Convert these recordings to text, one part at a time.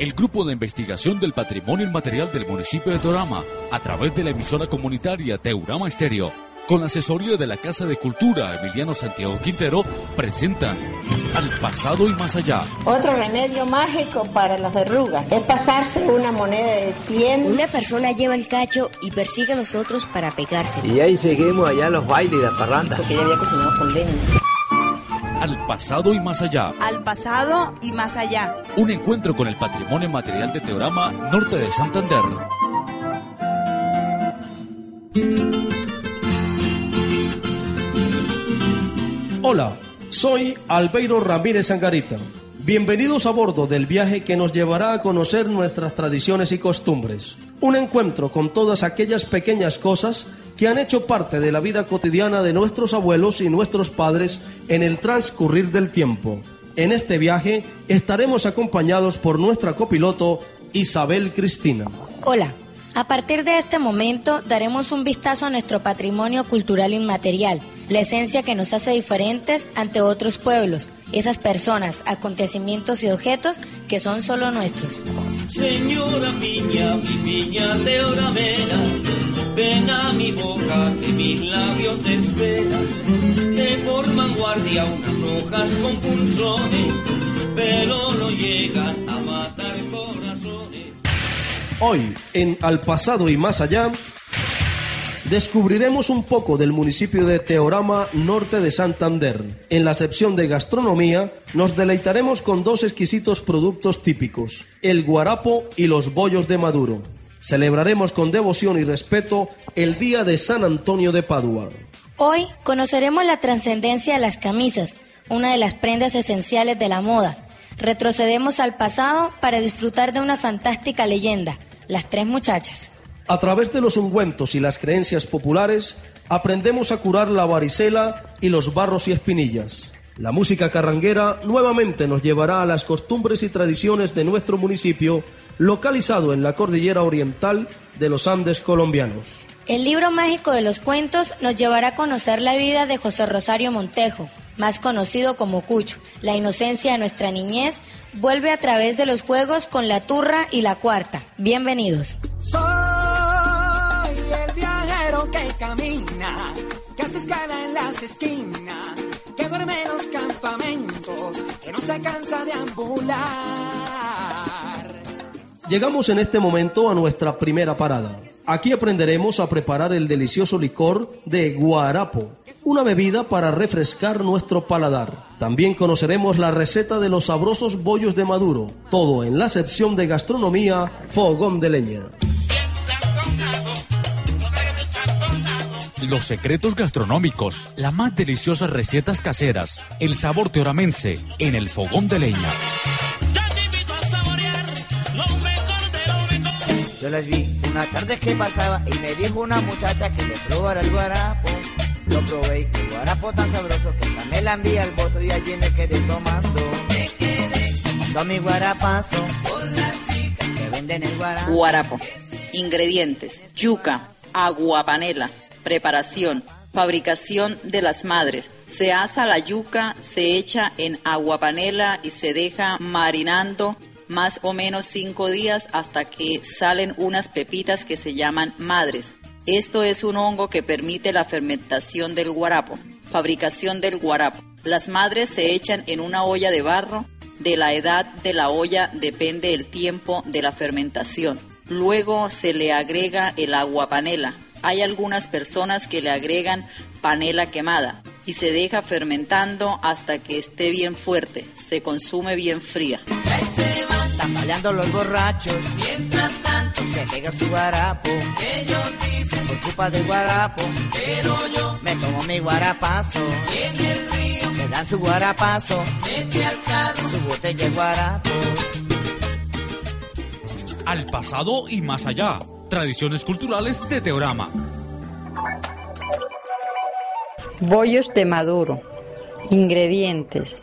el Grupo de Investigación del Patrimonio Inmaterial del municipio de Teorama, a través de la emisora comunitaria Teorama Estéreo, con la asesoría de la Casa de Cultura Emiliano Santiago Quintero, presentan Al pasado y más allá. Otro remedio mágico para las verrugas es pasarse una moneda de 100. Una persona lleva el cacho y persigue a los otros para pegarse. Y ahí seguimos allá los bailes y la parranda. Porque ya había cocinado con leña. Al pasado y más allá. Al pasado y más allá. Un encuentro con el patrimonio material de Teorama Norte de Santander. Hola, soy Albeiro Ramírez Angarita. Bienvenidos a bordo del viaje que nos llevará a conocer nuestras tradiciones y costumbres. Un encuentro con todas aquellas pequeñas cosas que han hecho parte de la vida cotidiana de nuestros abuelos y nuestros padres en el transcurrir del tiempo. En este viaje estaremos acompañados por nuestra copiloto Isabel Cristina. Hola, a partir de este momento daremos un vistazo a nuestro patrimonio cultural inmaterial, la esencia que nos hace diferentes ante otros pueblos, esas personas, acontecimientos y objetos que son solo nuestros. Señora piña, mi piña de oramera, ven a mi boca que mis labios te forman guardia unas hojas con pulsones, pero no llegan a matar corazones. Hoy, en Al pasado y más allá, descubriremos un poco del municipio de Teorama, norte de Santander. En la sección de gastronomía, nos deleitaremos con dos exquisitos productos típicos, el guarapo y los bollos de Maduro. Celebraremos con devoción y respeto el Día de San Antonio de Padua. Hoy conoceremos la trascendencia de las camisas, una de las prendas esenciales de la moda. Retrocedemos al pasado para disfrutar de una fantástica leyenda, las tres muchachas. A través de los ungüentos y las creencias populares, aprendemos a curar la varicela y los barros y espinillas. La música carranguera nuevamente nos llevará a las costumbres y tradiciones de nuestro municipio, localizado en la cordillera oriental de los Andes colombianos. El libro mágico de los cuentos nos llevará a conocer la vida de José Rosario Montejo, más conocido como Cucho. La inocencia de nuestra niñez vuelve a través de los juegos con la turra y la cuarta. Bienvenidos. Soy el viajero que camina, que hace escala en las esquinas, que duerme en los campamentos, que no se cansa de ambular. Llegamos en este momento a nuestra primera parada. Aquí aprenderemos a preparar el delicioso licor de guarapo, una bebida para refrescar nuestro paladar. También conoceremos la receta de los sabrosos bollos de maduro, todo en la sección de gastronomía Fogón de Leña. Los secretos gastronómicos, las más deliciosas recetas caseras, el sabor teoramense en el fogón de leña. Yo las vi una tarde que pasaba y me dijo una muchacha que le probara el guarapo. Lo probé y qué guarapo tan sabroso que hasta me la envía al bozo y allí me quedé tomando. Me quedé tomando mi guarapazo con las chicas que venden el guarapo. Guarapo. Ingredientes: yuca, agua panela. Preparación: fabricación de las madres. Se asa la yuca, se echa en agua panela y se deja marinando más o menos cinco días hasta que salen unas pepitas que se llaman madres. Esto es un hongo que permite la fermentación del guarapo. Fabricación del guarapo. Las madres se echan en una olla de barro. De la edad de la olla depende el tiempo de la fermentación. Luego se le agrega el agua panela. Hay algunas personas que le agregan panela quemada y se deja fermentando hasta que esté bien fuerte. Se consume bien fría. Tambaleando los borrachos, mientras tanto se pega su guarapo. Ellos dicen por culpa del guarapo, pero yo me tomo mi guarapazo. Y en el río me dan su guarapazo, mete al carro su botella de guarapo. Al pasado y más allá. Tradiciones culturales de Teorama. Bollos de maduro. Ingredientes.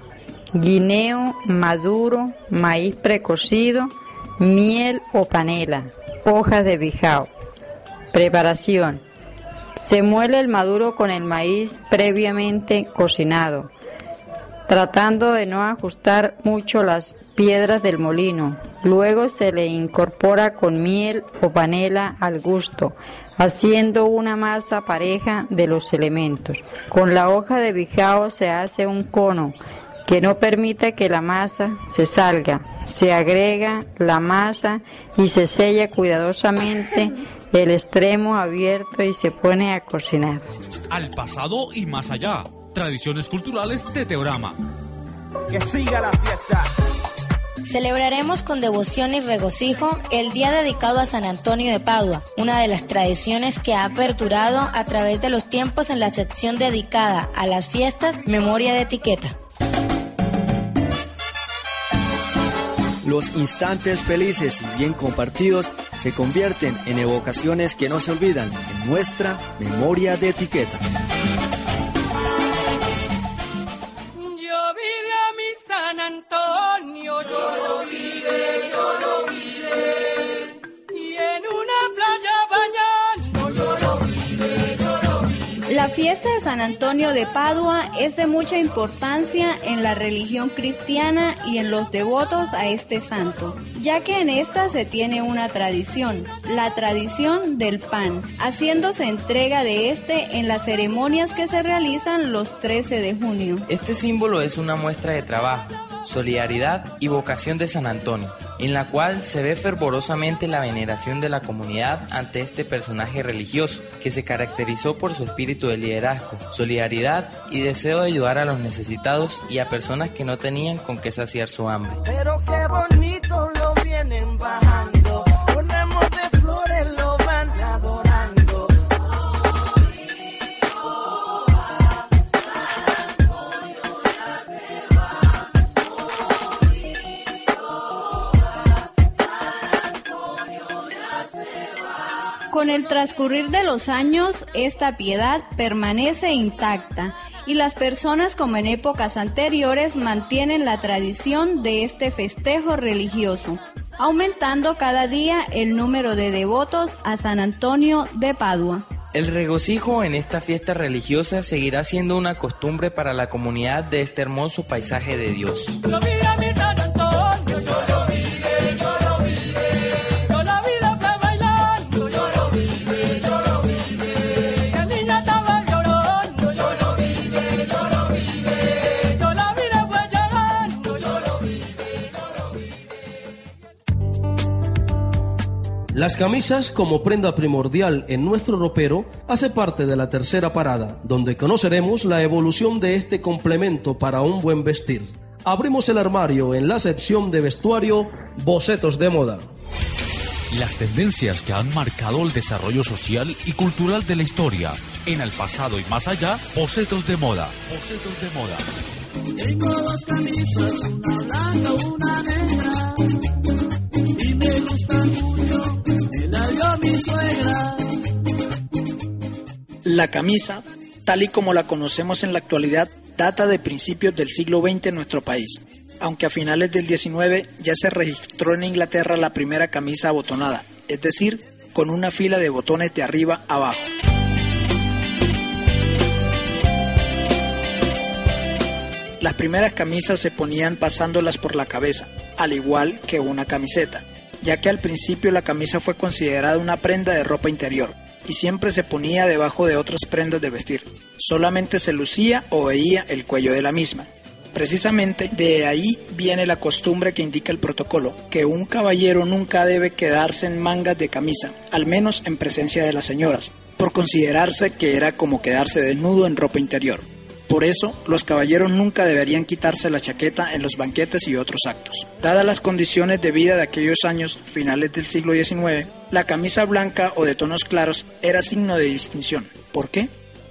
Guineo maduro, maíz precocido, miel o panela, hojas de bijao. Preparación. Se muele el maduro con el maíz previamente cocinado, tratando de no ajustar mucho las piedras del molino. Luego se le incorpora con miel o panela al gusto, haciendo una masa pareja de los elementos. Con la hoja de bijao se hace un cono que no permite que la masa se salga. Se agrega la masa y se sella cuidadosamente el extremo abierto y se pone a cocinar. Al pasado y más allá. Tradiciones culturales de Teorama. Que siga la fiesta. Celebraremos con devoción y regocijo el día dedicado a San Antonio de Padua, una de las tradiciones que ha aperturado a través de los tiempos en la sección dedicada a las fiestas Memoria de Etiqueta. Los instantes felices y bien compartidos se convierten en evocaciones que no se olvidan en nuestra memoria de etiqueta. Fiesta de San Antonio de Padua es de mucha importancia en la religión cristiana y en los devotos a este santo, ya que en esta se tiene una tradición, la tradición del pan, haciéndose entrega de este en las ceremonias que se realizan los 13 de junio. Este símbolo es una muestra de trabajo solidaridad y vocación de San Antonio, en la cual se ve fervorosamente la veneración de la comunidad ante este personaje religioso, que se caracterizó por su espíritu de liderazgo, solidaridad y deseo de ayudar a los necesitados y a personas que no tenían con qué saciar su hambre. Transcurrir de los años, esta piedad permanece intacta y las personas como en épocas anteriores mantienen la tradición de este festejo religioso, aumentando cada día el número de devotos a San Antonio de Padua. El regocijo en esta fiesta religiosa seguirá siendo una costumbre para la comunidad de este hermoso paisaje de Dios. Las camisas como prenda primordial en nuestro ropero hace parte de la tercera parada, donde conoceremos la evolución de este complemento para un buen vestir. Abrimos el armario en la sección de vestuario Bocetos de moda. Las tendencias que han marcado el desarrollo social y cultural de la historia. En el pasado y más allá, bocetos de moda. Bocetos de moda. Tengo dos camisas, una blanca, una negra. Y me gusta La camisa, tal y como la conocemos en la actualidad, data de principios del siglo XX en nuestro país, aunque a finales del XIX ya se registró en Inglaterra la primera camisa abotonada, es decir, con una fila de botones de arriba a abajo. Las primeras camisas se ponían pasándolas por la cabeza, al igual que una camiseta, ya que al principio la camisa fue considerada una prenda de ropa interior y siempre se ponía debajo de otras prendas de vestir. Solamente se lucía o veía el cuello de la misma. Precisamente de ahí viene la costumbre que indica el protocolo, que un caballero nunca debe quedarse en mangas de camisa, al menos en presencia de las señoras, por considerarse que era como quedarse desnudo en ropa interior. Por eso, los caballeros nunca deberían quitarse la chaqueta en los banquetes y otros actos. Dadas las condiciones de vida de aquellos años, finales del siglo XIX, la camisa blanca o de tonos claros era signo de distinción. ¿Por qué?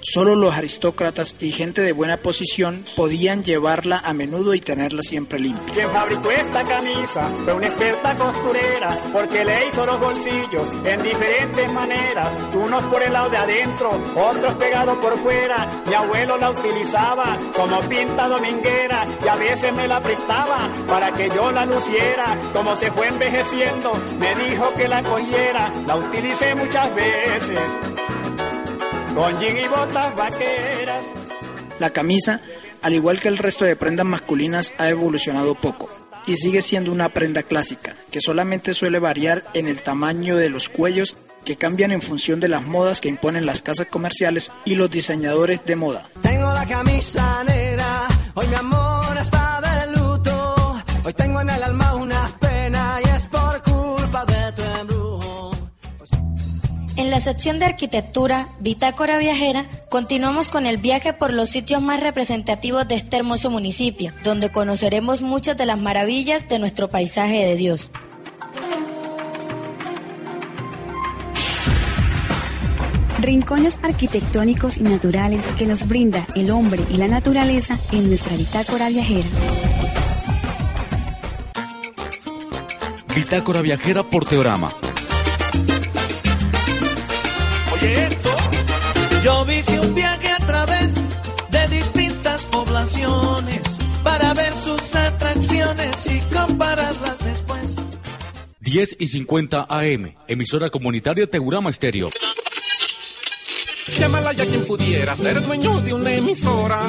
Solo los aristócratas y gente de buena posición podían llevarla a menudo y tenerla siempre limpia. Quien fabricó esta camisa fue una experta costurera porque le hizo los bolsillos en diferentes maneras, unos por el lado de adentro, otros pegados por fuera. Mi abuelo la utilizaba como pinta dominguera y a veces me la prestaba para que yo la luciera. Como se fue envejeciendo, me dijo que la cogiera, la utilicé muchas veces con jean y botas vaqueras. La camisa, al igual que el resto de prendas masculinas, ha evolucionado poco. y sigue siendo una prenda clásica, que solamente suele variar en el tamaño de los cuellos que cambian en función de las modas que imponen las casas comerciales y los diseñadores de moda. Tengo la camisa negra, hoy mi amor está de luto, hoy tengo en el alma la sección de arquitectura, Bitácora Viajera, continuamos con el viaje por los sitios más representativos de este hermoso municipio, donde conoceremos muchas de las maravillas de nuestro paisaje de Dios. Rincones arquitectónicos y naturales que nos brinda el hombre y la naturaleza en nuestra bitácora viajera. Bitácora Viajera por Teorama. Hice un viaje a través de distintas poblaciones para ver sus atracciones y compararlas después. 10 y 50 AM, emisora comunitaria Teurama Estéreo. Llámala ya quien pudiera ser dueño de una emisora.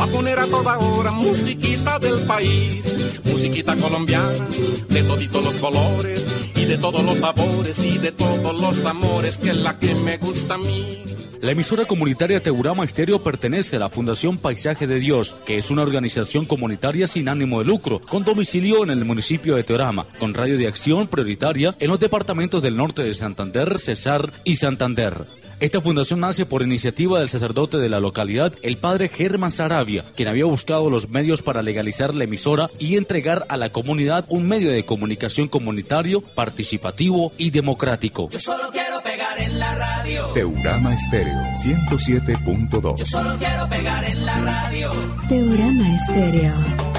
Va a poner a toda hora musiquita del país, musiquita colombiana, de toditos los colores y de todos los sabores y de todos los amores, que es la que me gusta a mí. La emisora comunitaria Teurama Estéreo pertenece a la Fundación Paisaje de Dios, que es una organización comunitaria sin ánimo de lucro, con domicilio en el municipio de Teorama, con radio de acción prioritaria en los departamentos del norte de Santander, Cesar y Santander. Esta fundación nace por iniciativa del sacerdote de la localidad, el padre Germán Sarabia, quien había buscado los medios para legalizar la emisora y entregar a la comunidad un medio de comunicación comunitario, participativo y democrático. Yo solo quiero pegar en la radio. Teurama Estéreo 107.2. Yo solo quiero pegar en la radio. Teorama Estéreo.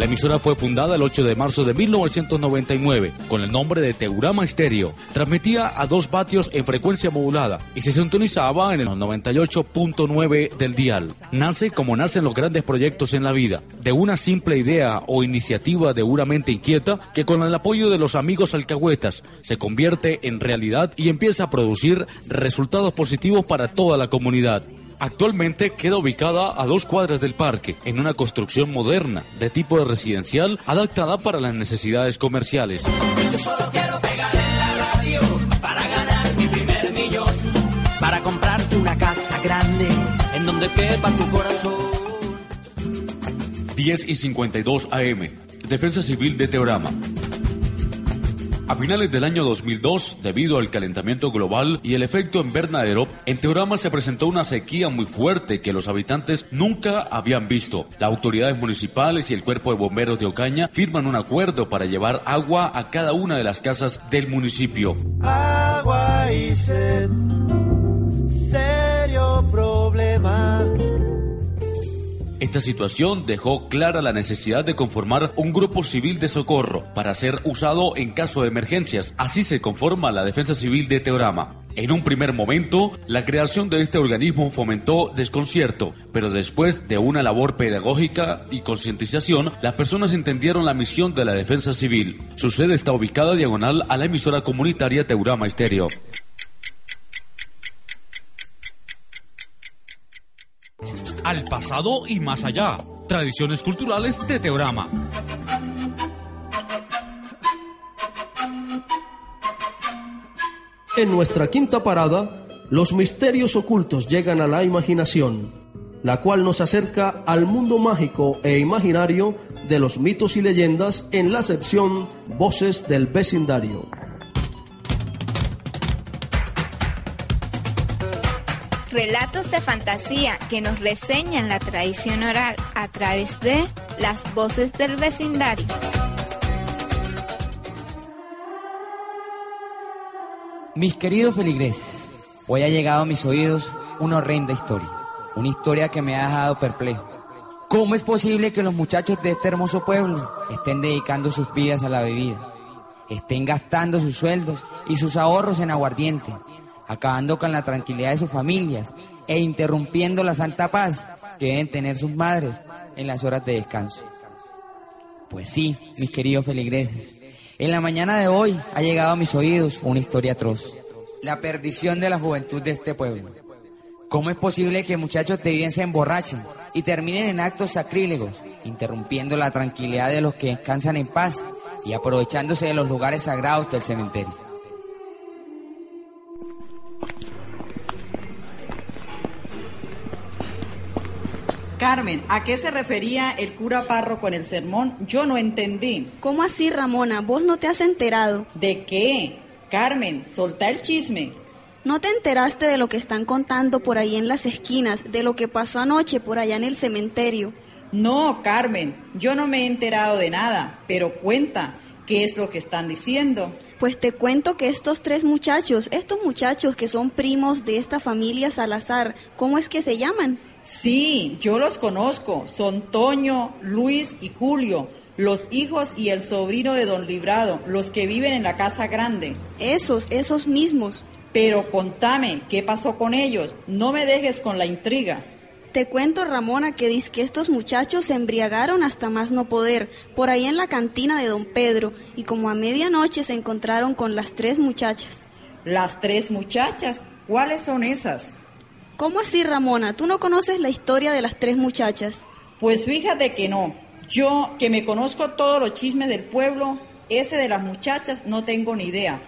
La emisora fue fundada el 8 de marzo de 1999 con el nombre de Teurama Estéreo. Transmitía a dos vatios en frecuencia modulada y se sintonizaba en el 98.9 del dial. Nace como nacen los grandes proyectos en la vida, de una simple idea o iniciativa de una mente inquieta que con el apoyo de los amigos alcahuetas se convierte en realidad y empieza a producir resultados positivos para toda la comunidad. Actualmente queda ubicada a dos cuadras del parque, en una construcción moderna, de tipo residencial, adaptada para las necesidades comerciales. Yo solo quiero pegar en la radio para ganar mi primer millón. Para comprarte una casa grande en donde quepa tu corazón. 10 y 52 AM, Defensa Civil de Teorama. A finales del año 2002, debido al calentamiento global y el efecto invernadero, en Teorama se presentó una sequía muy fuerte que los habitantes nunca habían visto. Las autoridades municipales y el cuerpo de bomberos de Ocaña firman un acuerdo para llevar agua a cada una de las casas del municipio. Agua y sed, serio problema. Esta situación dejó clara la necesidad de conformar un grupo civil de socorro para ser usado en caso de emergencias. Así se conforma la Defensa Civil de Teorama. En un primer momento, la creación de este organismo fomentó desconcierto, pero después de una labor pedagógica y concientización, las personas entendieron la misión de la Defensa Civil. Su sede está ubicada diagonal a la emisora comunitaria Teurama Estéreo. Al pasado y más allá. Tradiciones culturales de Teorama. En nuestra quinta parada, los misterios ocultos llegan a la imaginación, la cual nos acerca al mundo mágico e imaginario de los mitos y leyendas en la sección Voces del Vecindario. Relatos de fantasía que nos reseñan la tradición oral a través de las voces del vecindario. Mis queridos feligreses, hoy ha llegado a mis oídos una horrenda historia, una historia que me ha dejado perplejo. ¿Cómo es posible que los muchachos de este hermoso pueblo estén dedicando sus vidas a la bebida, estén gastando sus sueldos y sus ahorros en aguardiente, acabando con la tranquilidad de sus familias e interrumpiendo la santa paz que deben tener sus madres en las horas de descanso? Pues sí, mis queridos feligreses, en la mañana de hoy ha llegado a mis oídos una historia atroz. La perdición de la juventud de este pueblo. ¿Cómo es posible que muchachos de bien se emborrachen y terminen en actos sacrílegos interrumpiendo la tranquilidad de los que descansan en paz y aprovechándose de los lugares sagrados del cementerio. Carmen, ¿a qué se refería el cura párroco en el sermón? Yo no entendí. ¿Cómo así, Ramona? ¿Vos no te has enterado? ¿De qué? Carmen, soltá el chisme. ¿No te enteraste de lo que están contando por ahí en las esquinas, de lo que pasó anoche por allá en el cementerio? No, Carmen, yo no me he enterado de nada, pero cuenta, ¿qué es lo que están diciendo? Pues te cuento que estos tres muchachos, estos muchachos que son primos de esta familia Salazar, ¿cómo es que se llaman? Sí, yo los conozco, son Toño, Luis y Julio, los hijos y el sobrino de don Librado, los que viven en la casa grande. Esos, esos mismos. Pero contame, ¿qué pasó con ellos? No me dejes con la intriga. Te cuento, Ramona, que dice que estos muchachos se embriagaron hasta más no poder, por ahí en la cantina de don Pedro, y como a medianoche se encontraron con las tres muchachas. ¿Las tres muchachas? ¿Cuáles son esas? ¿Cómo así, Ramona? ¿Tú no conoces la historia de las tres muchachas? Pues fíjate que no. Yo, que me conozco todos los chismes del pueblo, ese de las muchachas no tengo ni idea.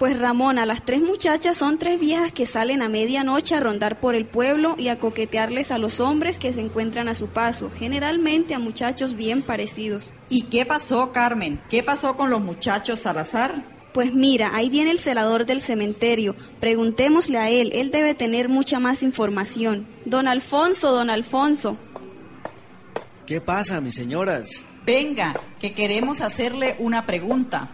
Pues Ramona, las tres muchachas son tres viejas que salen a medianoche a rondar por el pueblo y a coquetearles a los hombres que se encuentran a su paso, generalmente a muchachos bien parecidos. ¿Y qué pasó, Carmen? ¿Qué pasó con los muchachos Salazar? Pues mira, ahí viene el celador del cementerio. Preguntémosle a él, él debe tener mucha más información. Don Alfonso, don Alfonso. ¿Qué pasa, mis señoras? Venga, que queremos hacerle una pregunta.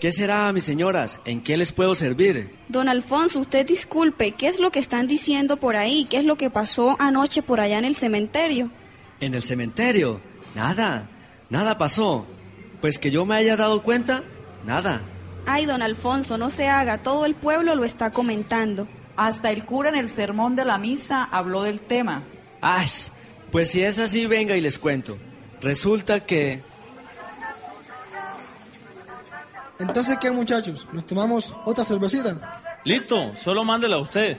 ¿Qué será, mis señoras? ¿En qué les puedo servir? Don Alfonso, usted disculpe, ¿qué es lo que están diciendo por ahí? ¿Qué es lo que pasó anoche por allá en el cementerio? ¿En el cementerio? Nada, nada pasó. Pues que yo me haya dado cuenta, nada. Ay, don Alfonso, no se haga, todo el pueblo lo está comentando. Hasta el cura en el sermón de la misa habló del tema. ¡Ay! Pues si es así, venga y les cuento. Resulta que Entonces, ¿qué muchachos? ¿Nos tomamos otra cervecita? Listo, solo mándela a usted,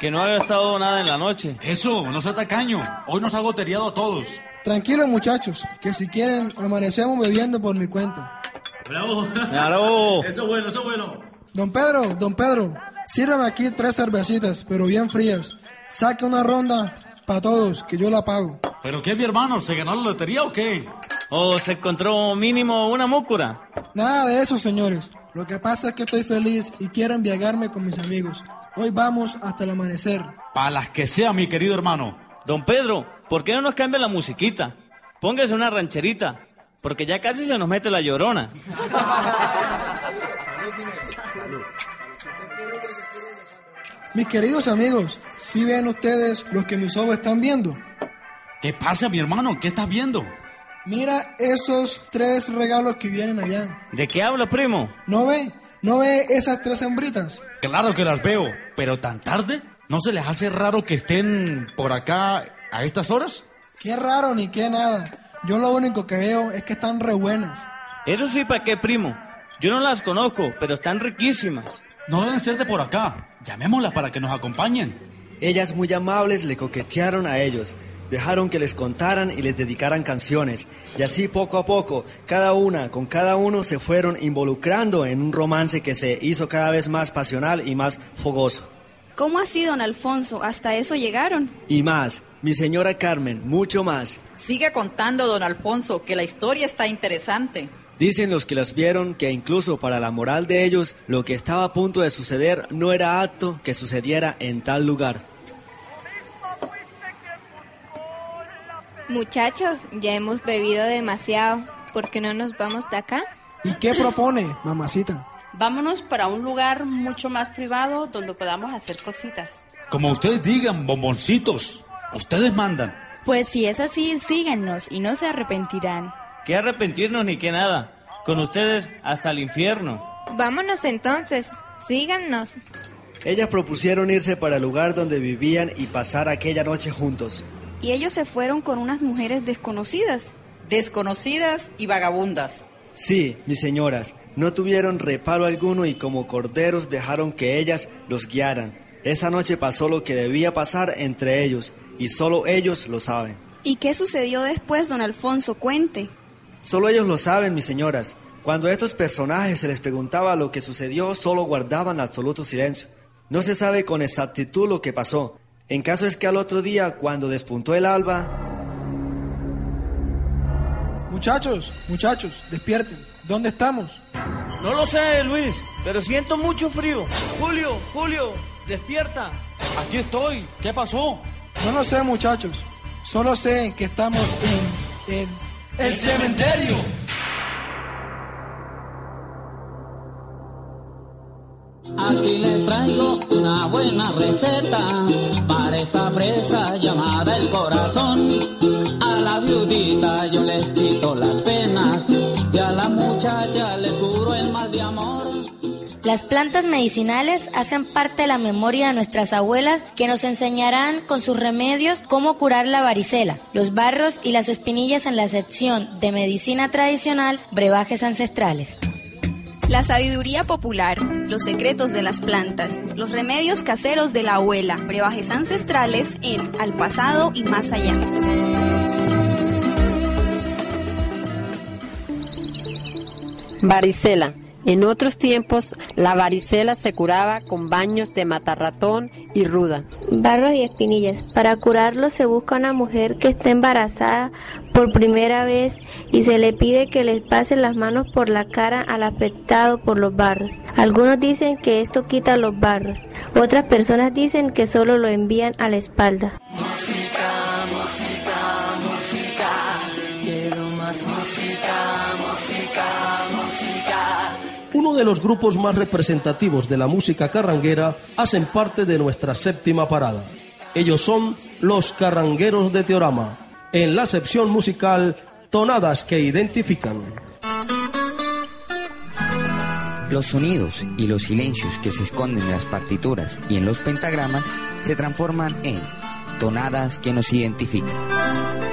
que no ha gastado nada en la noche. Eso, no sea tacaño. Hoy nos ha goteado a todos. Tranquilos muchachos, que si quieren amanecemos bebiendo por mi cuenta. Bravo. Bravo. Eso es bueno, eso es bueno. Don Pedro, don Pedro, sírvame aquí tres cervecitas, pero bien frías. Saque una ronda para todos, que yo la pago. ¿Pero qué, mi hermano? ¿Se ganó la lotería o qué? ¿O se encontró mínimo una múcura? Nada de eso, señores. Lo que pasa es que estoy feliz y quiero embriagarme con mis amigos. Hoy vamos hasta el amanecer. Para las que sea, mi querido hermano. Don Pedro, ¿por qué no nos cambia la musiquita? Póngase una rancherita, porque ya casi se nos mete la llorona. Mis queridos amigos, ¿sí ven ustedes lo que mis ojos están viendo? ¿Qué pasa, mi hermano? ¿Qué estás viendo? Mira esos tres regalos que vienen allá. ¿De qué habla, primo? ¿No ve? ¿No ve esas tres hembritas? Claro que las veo, pero tan tarde. ¿No se les hace raro que estén por acá a estas horas? Qué raro ni qué nada. Yo lo único que veo es que están re buenas. Eso sí, ¿para qué, primo? Yo no las conozco, pero están riquísimas. No deben ser de por acá. Llamémoslas para que nos acompañen. Ellas muy amables le coquetearon a ellos, dejaron que les contaran y les dedicaran canciones, y así poco a poco, cada una con cada uno se fueron involucrando en un romance que se hizo cada vez más pasional y más fogoso. ¿Cómo así, don Alfonso? ¿Hasta eso llegaron? Y más, mi señora Carmen, mucho más. Sigue contando, don Alfonso, que la historia está interesante. Dicen los que las vieron que incluso para la moral de ellos lo que estaba a punto de suceder no era apto que sucediera en tal lugar. Muchachos, ya hemos bebido demasiado. ¿Por qué no nos vamos de acá? ¿Y qué propone, mamacita? Vámonos para un lugar mucho más privado donde podamos hacer cositas. Como ustedes digan, bomboncitos. Ustedes mandan. Pues si es así, síganos y no se arrepentirán. ¿Qué arrepentirnos ni qué nada? Con ustedes hasta el infierno. Vámonos entonces, síganos. Ellas propusieron irse para el lugar donde vivían y pasar aquella noche juntos. Y ellos se fueron con unas mujeres desconocidas. Desconocidas y vagabundas. Sí, mis señoras, no tuvieron reparo alguno y como corderos dejaron que ellas los guiaran. Esa noche pasó lo que debía pasar entre ellos y solo ellos lo saben. ¿Y qué sucedió después, don Alfonso? Cuente. Solo ellos lo saben, mis señoras. Cuando a estos personajes se les preguntaba lo que sucedió, solo guardaban absoluto silencio. No se sabe con exactitud lo que pasó. En caso es que al otro día, cuando despuntó el alba... Muchachos, muchachos, despierten. ¿Dónde estamos? No lo sé, Luis, pero siento mucho frío. Julio, Julio, despierta. Aquí estoy. ¿Qué pasó? No lo sé, muchachos. Solo sé que estamos en... en... ¡El cementerio! Aquí les traigo una buena receta para esa presa llamada el corazón. A la viudita yo les quito las penas la muchacha curo el mal de amor. Las plantas medicinales hacen parte de la memoria de nuestras abuelas que nos enseñarán con sus remedios cómo curar la varicela, los barros y las espinillas en la sección de medicina tradicional, brebajes ancestrales. La sabiduría popular, los secretos de las plantas, los remedios caseros de la abuela, brebajes ancestrales en Al pasado y más allá. Varicela. En otros tiempos, la varicela se curaba con baños de matarratón y ruda. Barros y espinillas. Para curarlo se busca una mujer que esté embarazada por primera vez y se le pide que les pase las manos por la cara al afectado por los barros. Algunos dicen que esto quita los barros. Otras personas dicen que solo lo envían a la espalda. Música, más música, música, música. Uno de los grupos más representativos de la música carranguera hacen parte de nuestra séptima parada. Ellos son los Carrangueros de Teorama, en la sección musical Tonadas que identifican. Los sonidos y los silencios que se esconden en las partituras y en los pentagramas se transforman en tonadas que nos identifican.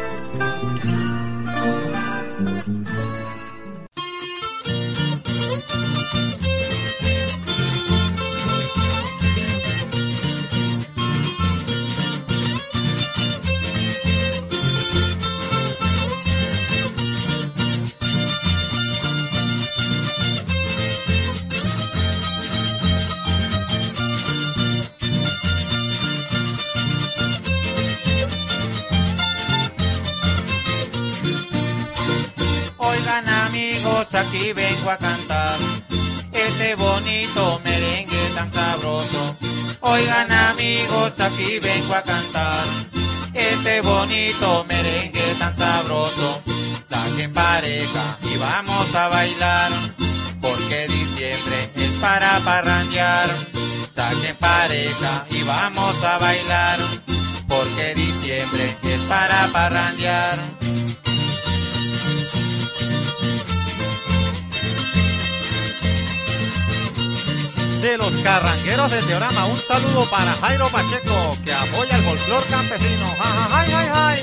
Aquí vengo a cantar este bonito merengue tan sabroso. Oigan amigos, aquí vengo a cantar este bonito merengue tan sabroso. Saquen pareja y vamos a bailar, porque diciembre es para parrandear. Saquen pareja y vamos a bailar, porque diciembre es para parrandear. De los carrangueros de Teorama. Un saludo para Jairo Pacheco, que apoya el folclor campesino. Ja, ja, jai, jai, jai.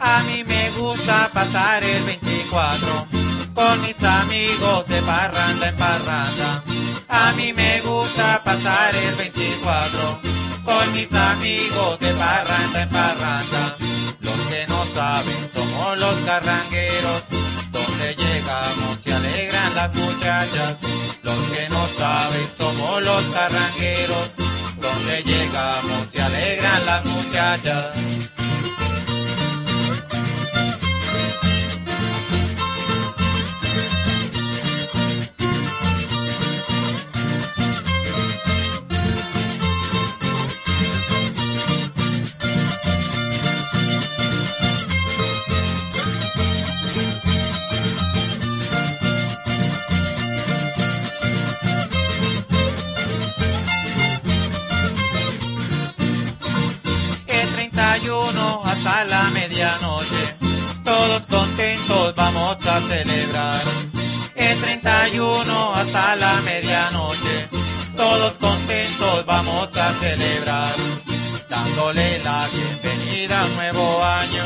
A mí me gusta pasar el 24 con mis amigos de parranda en parranda. A mí me gusta pasar el 24 con mis amigos de parranda en parranda. Los que no saben somos los carrangueros, donde llegamos se alegran las muchachas. Los que no saben somos los carrangueros, donde llegamos se alegran las muchachas. Todos contentos vamos a celebrar. El 31 hasta la medianoche, todos contentos vamos a celebrar. Dándole la bienvenida a nuevo año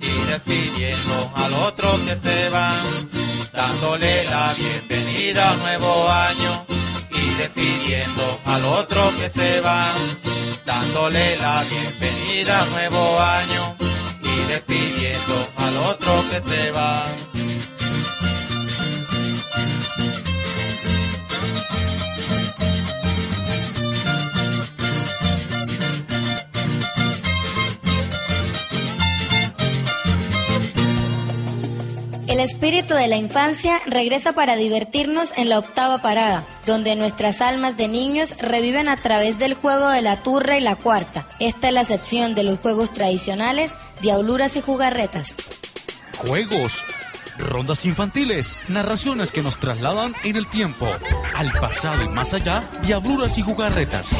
y despidiendo al otro que se va, dándole la bienvenida a nuevo año y despidiendo al otro que se va, dándole la bienvenida a nuevo año y despidiendo al otro que se va. El espíritu de la infancia regresa para divertirnos en la octava parada, donde nuestras almas de niños reviven a través del juego de la turra y la cuarta. Esta es la sección de los juegos tradicionales, diabluras y jugarretas. Juegos, rondas infantiles, narraciones que nos trasladan en el tiempo, al pasado y más allá, diabluras y jugarretas.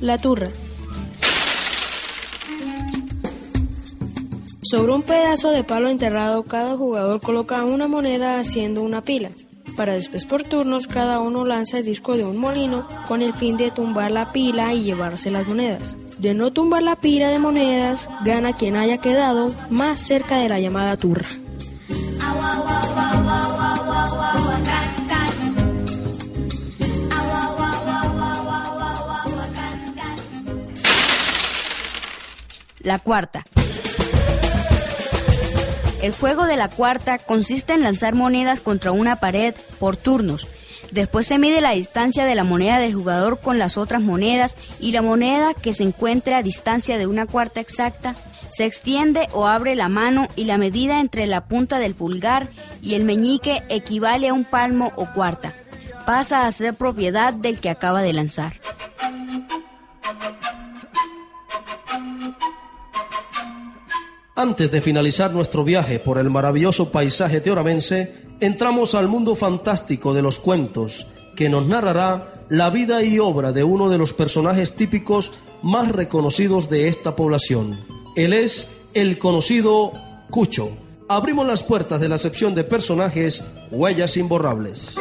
La turra. Sobre un pedazo de palo enterrado, cada jugador coloca una moneda haciendo una pila. Para después por turnos, cada uno lanza el disco de un molino con el fin de tumbar la pila y llevarse las monedas. De no tumbar la pila de monedas, gana quien haya quedado más cerca de la llamada turra. La cuarta. El juego de la cuarta consiste en lanzar monedas contra una pared por turnos. Después se mide la distancia de la moneda del jugador con las otras monedas y la moneda que se encuentre a distancia de una cuarta exacta se extiende o abre la mano y la medida entre la punta del pulgar y el meñique equivale a un palmo o cuarta. Pasa a ser propiedad del que acaba de lanzar. Antes de finalizar nuestro viaje por el maravilloso paisaje teoramense, entramos al mundo fantástico de los cuentos, que nos narrará la vida y obra de uno de los personajes típicos más reconocidos de esta población. Él es el conocido Cucho. Abrimos las puertas de la sección de personajes Huellas Imborrables.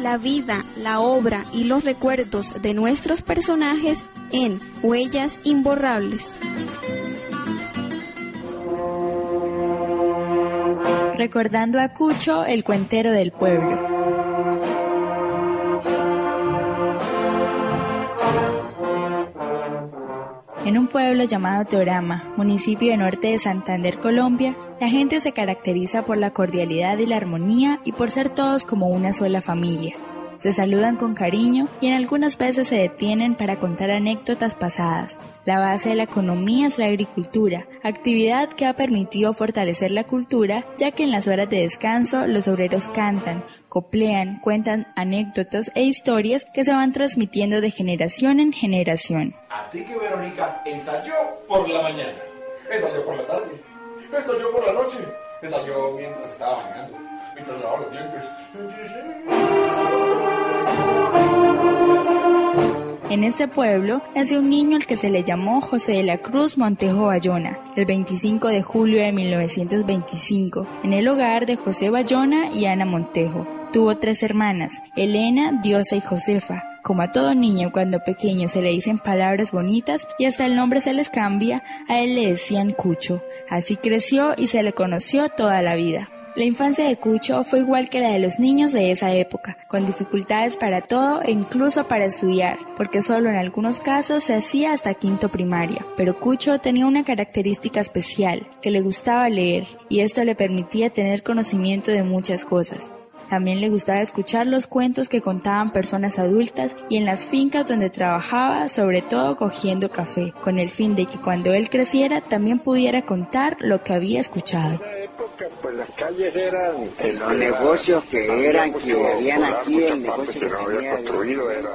La vida, la obra y los recuerdos de nuestros personajes en Huellas Imborrables. Recordando a Cucho, el cuentero del pueblo. En un pueblo llamado Teorama, municipio de norte de Santander, Colombia, la gente se caracteriza por la cordialidad y la armonía y por ser todos como una sola familia. Se saludan con cariño y en algunas veces se detienen para contar anécdotas pasadas. La base de la economía es la agricultura, actividad que ha permitido fortalecer la cultura, ya que en las horas de descanso los obreros cantan, coplean, cuentan anécdotas e historias que se van transmitiendo de generación en generación. Así que Verónica ensayó por la mañana, ensayó por la tarde, ensayó por la noche, ensayó mientras estaba bañando, mientras lavaba los dientes. En este pueblo nació un niño al que se le llamó José de la Cruz Montejo Bayona, el 25 de julio de 1925, en el hogar de José Bayona y Ana Montejo. Tuvo tres hermanas, Elena, Diosa y Josefa. Como a todo niño cuando pequeño se le dicen palabras bonitas y hasta el nombre se les cambia, a él le decían Cucho. Así creció y se le conoció toda la vida. La infancia de Cucho fue igual que la de los niños de esa época, con dificultades para todo e incluso para estudiar, porque solo en algunos casos se hacía hasta quinto primaria. Pero Cucho tenía una característica especial, que le gustaba leer, y esto le permitía tener conocimiento de muchas cosas. También le gustaba escuchar los cuentos que contaban personas adultas y en las fincas donde trabajaba, sobre todo cogiendo café, con el fin de que cuando él creciera también pudiera contar lo que había escuchado. Las calles eran los negocios que eran que habían aquí el negocio que había construido era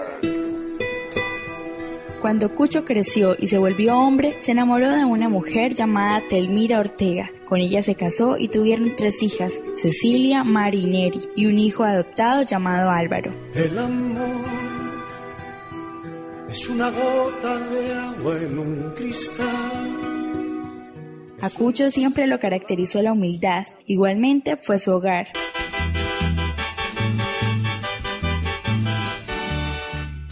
Cuando Cucho creció y se volvió hombre, se enamoró de una mujer llamada Telmira Ortega. Con ella se casó y tuvieron tres hijas, Cecilia, Mari y Neri, y un hijo adoptado llamado Álvaro. El amor es una gota de agua en un cristal. A Cucho siempre lo caracterizó la humildad, igualmente fue su hogar.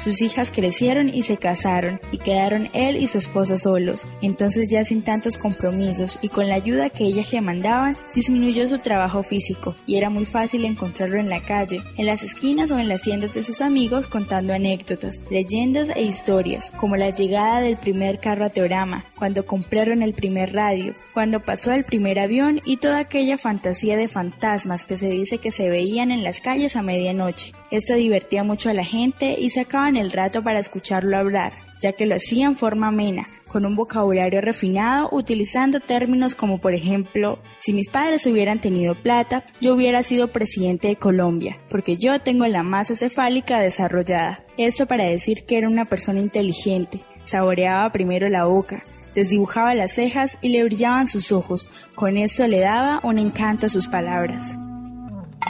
Sus hijas crecieron y se casaron y quedaron él y su esposa solos. Entonces ya sin tantos compromisos y con la ayuda que ellas le mandaban, disminuyó su trabajo físico y era muy fácil encontrarlo en la calle, en las esquinas o en las tiendas de sus amigos contando anécdotas, leyendas e historias, como la llegada del primer carro a Teorama, cuando compraron el primer radio, cuando pasó el primer avión y toda aquella fantasía de fantasmas que se dice que se veían en las calles a medianoche. Esto divertía mucho a la gente y sacaban el rato para escucharlo hablar, ya que lo hacía en forma amena, con un vocabulario refinado, utilizando términos como por ejemplo, si mis padres hubieran tenido plata, yo hubiera sido presidente de Colombia, porque yo tengo la masa cefálica desarrollada. Esto para decir que era una persona inteligente, saboreaba primero la boca, desdibujaba las cejas y le brillaban sus ojos, con eso le daba un encanto a sus palabras.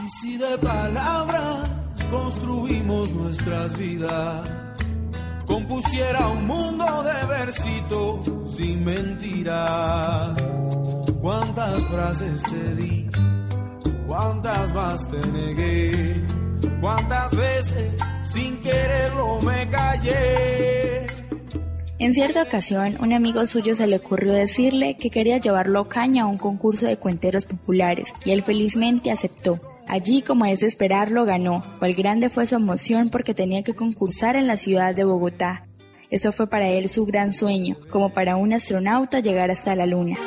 Y si de palabras construimos nuestras vidas, compusiera un mundo de versitos sin mentiras. ¿Cuántas frases te di? ¿Cuántas más te negué? ¿Cuántas veces sin quererlo me callé? En cierta ocasión, un amigo suyo se le ocurrió decirle que quería llevarlo Caña a un concurso de cuenteros populares, y él felizmente aceptó. Allí, como es de esperarlo, ganó, cual grande fue su emoción porque tenía que concursar en la ciudad de Bogotá. Esto fue para él su gran sueño, como para un astronauta llegar hasta la luna.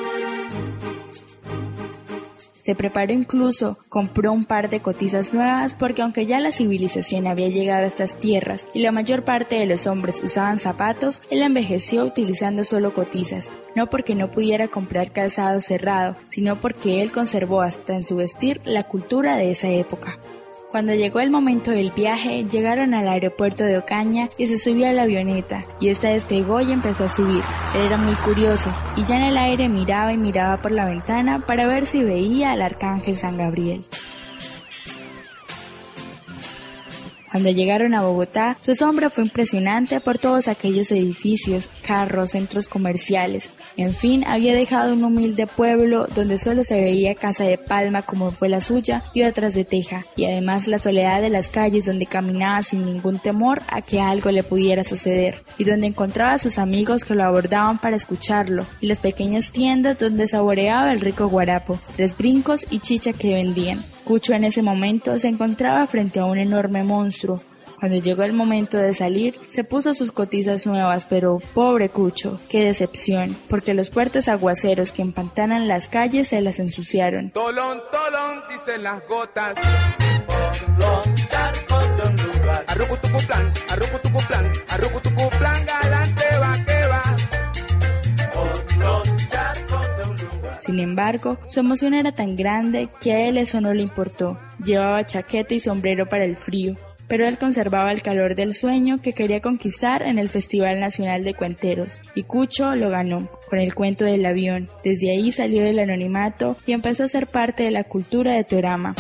Se preparó incluso, compró un par de cotizas nuevas porque aunque ya la civilización había llegado a estas tierras y la mayor parte de los hombres usaban zapatos, él envejeció utilizando solo cotizas, no porque no pudiera comprar calzado cerrado, sino porque él conservó hasta en su vestir la cultura de esa época. Cuando llegó el momento del viaje, llegaron al aeropuerto de Ocaña y se subió a la avioneta, y esta despegó y empezó a subir. Él era muy curioso, y ya en el aire miraba y miraba por la ventana para ver si veía al arcángel San Gabriel. Cuando llegaron a Bogotá, su asombro fue impresionante por todos aquellos edificios, carros, centros comerciales. En fin, había dejado un humilde pueblo donde solo se veía casa de palma como fue la suya y otras de teja, y además la soledad de las calles donde caminaba sin ningún temor a que algo le pudiera suceder, y donde encontraba a sus amigos que lo abordaban para escucharlo, y las pequeñas tiendas donde saboreaba el rico guarapo, tres brincos y chicha que vendían. Cucho en ese momento se encontraba frente a un enorme monstruo. Cuando llegó el momento de salir, se puso sus cotizas nuevas, pero pobre Cucho, qué decepción, porque los fuertes aguaceros que empantanan las calles se las ensuciaron. Tolón, tolón, dicen las gotas. Sin embargo, su emoción era tan grande que a él eso no le importó. Llevaba chaqueta y sombrero para el frío, pero él conservaba el calor del sueño que quería conquistar en el Festival Nacional de Cuenteros, y Cucho lo ganó con el cuento del avión. Desde ahí salió del anonimato y empezó a ser parte de la cultura de Teorama.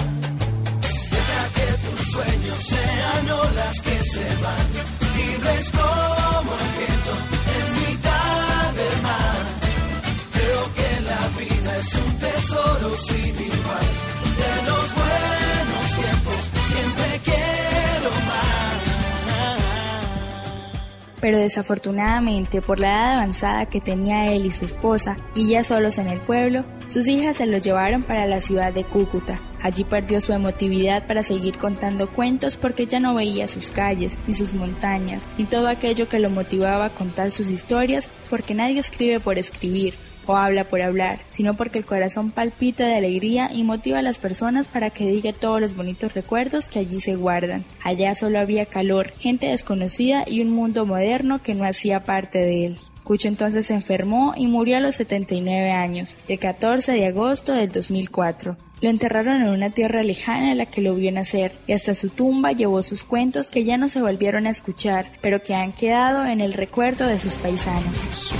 Pero desafortunadamente por la edad avanzada que tenía él y su esposa, y ya solos en el pueblo, sus hijas se lo llevaron para la ciudad de Cúcuta. Allí perdió su emotividad para seguir contando cuentos porque ya no veía sus calles, ni sus montañas, ni todo aquello que lo motivaba a contar sus historias porque nadie escribe por escribir, o habla por hablar, sino porque el corazón palpita de alegría y motiva a las personas para que diga todos los bonitos recuerdos que allí se guardan. Allá solo había calor, gente desconocida y un mundo moderno que no hacía parte de él. Cucho entonces se enfermó y murió a los 79 años, el 14 de agosto del 2004. Lo enterraron en una tierra lejana en la que lo vio nacer, y hasta su tumba llevó sus cuentos que ya no se volvieron a escuchar, pero que han quedado en el recuerdo de sus paisanos.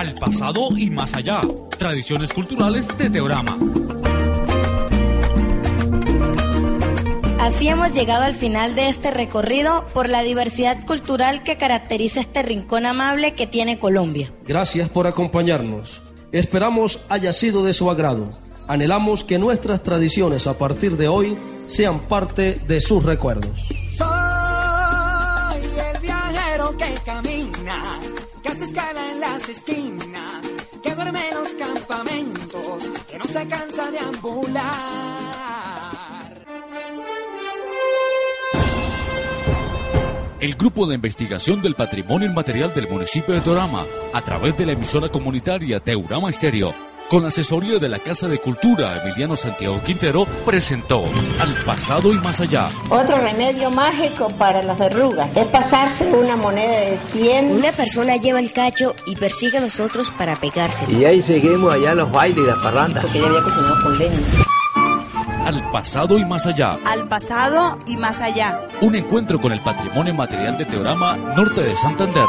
Al pasado y más allá. Tradiciones culturales de Teorama. Así hemos llegado al final de este recorrido por la diversidad cultural que caracteriza este rincón amable que tiene Colombia. Gracias por acompañarnos. Esperamos haya sido de su agrado. Anhelamos que nuestras tradiciones a partir de hoy sean parte de sus recuerdos. Soy el viajero que camina, hace escala en las esquinas, que duerme en los campamentos, que no se cansa de ambular. El Grupo de Investigación del Patrimonio Inmaterial del municipio de Torama, a través de la emisora comunitaria Teurama Estéreo, con la asesoría de la Casa de Cultura Emiliano Santiago Quintero, presentó Al pasado y más allá. Otro remedio mágico para las verrugas es pasarse una moneda de 100. Una persona lleva el cacho y persigue a los otros para pegárselo. Y ahí seguimos allá los bailes y las parrandas. Porque ya había cocinado con leña. Al pasado y más allá. Al pasado y más allá. Un encuentro con el patrimonio material de Teorama Norte de Santander.